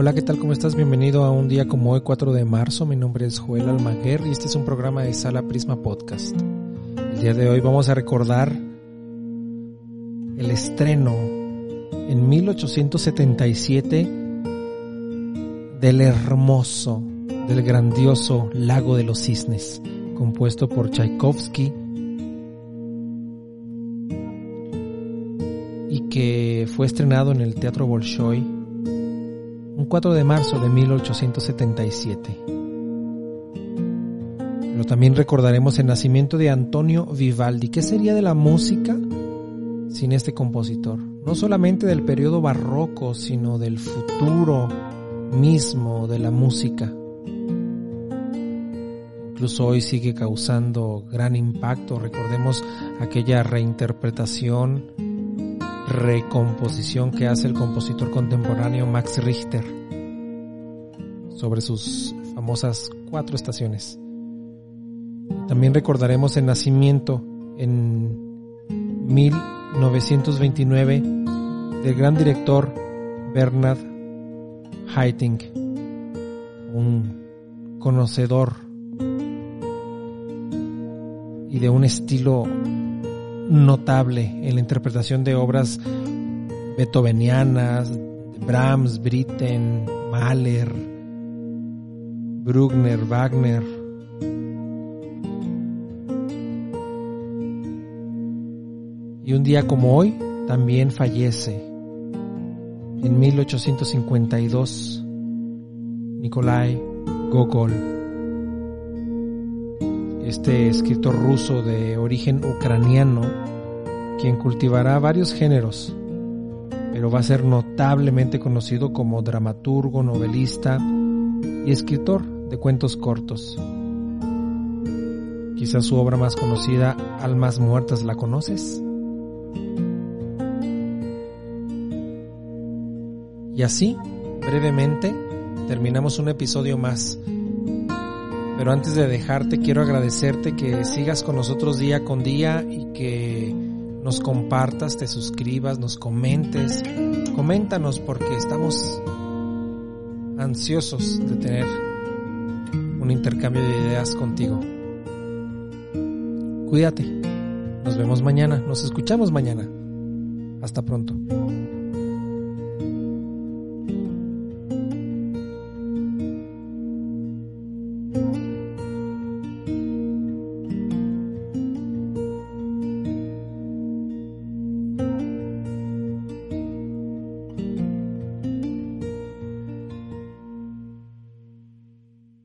Hola, ¿qué tal? ¿Cómo estás? Bienvenido a un día como hoy, 4 de marzo. Mi nombre es Joel Almaguer y este es un programa de Sala Prisma Podcast. El día de hoy vamos a recordar el estreno en 1877 del hermoso, del grandioso Lago de los Cisnes, compuesto por Tchaikovsky y que fue estrenado en el Teatro Bolshoi un 4 de marzo de 1877. Pero también recordaremos el nacimiento de Antonio Vivaldi. ¿Qué sería de la música sin este compositor? No solamente del periodo barroco, sino del futuro mismo de la música. Incluso hoy sigue causando gran impacto. Recordemos aquella reinterpretación recomposición que hace el compositor contemporáneo Max Richter sobre sus famosas cuatro estaciones. También recordaremos el nacimiento en 1929 del gran director Bernard Haitink, un conocedor y de un estilo notable en la interpretación de obras beethovenianas, Brahms, Britten, Mahler, Bruckner, Wagner. Y un día como hoy también fallece, en 1852, Nikolai Gogol este escritor ruso de origen ucraniano, quien cultivará varios géneros, pero va a ser notablemente conocido como dramaturgo, novelista y escritor de cuentos cortos. Quizás su obra más conocida, Almas Muertas, ¿la conoces? Y así, brevemente, terminamos un episodio más pero antes de dejarte, quiero agradecerte que sigas con nosotros día con día y que nos compartas, te suscribas, nos comentes. Coméntanos porque estamos ansiosos de tener un intercambio de ideas contigo. Cuídate. Nos vemos mañana, nos escuchamos mañana. Hasta pronto.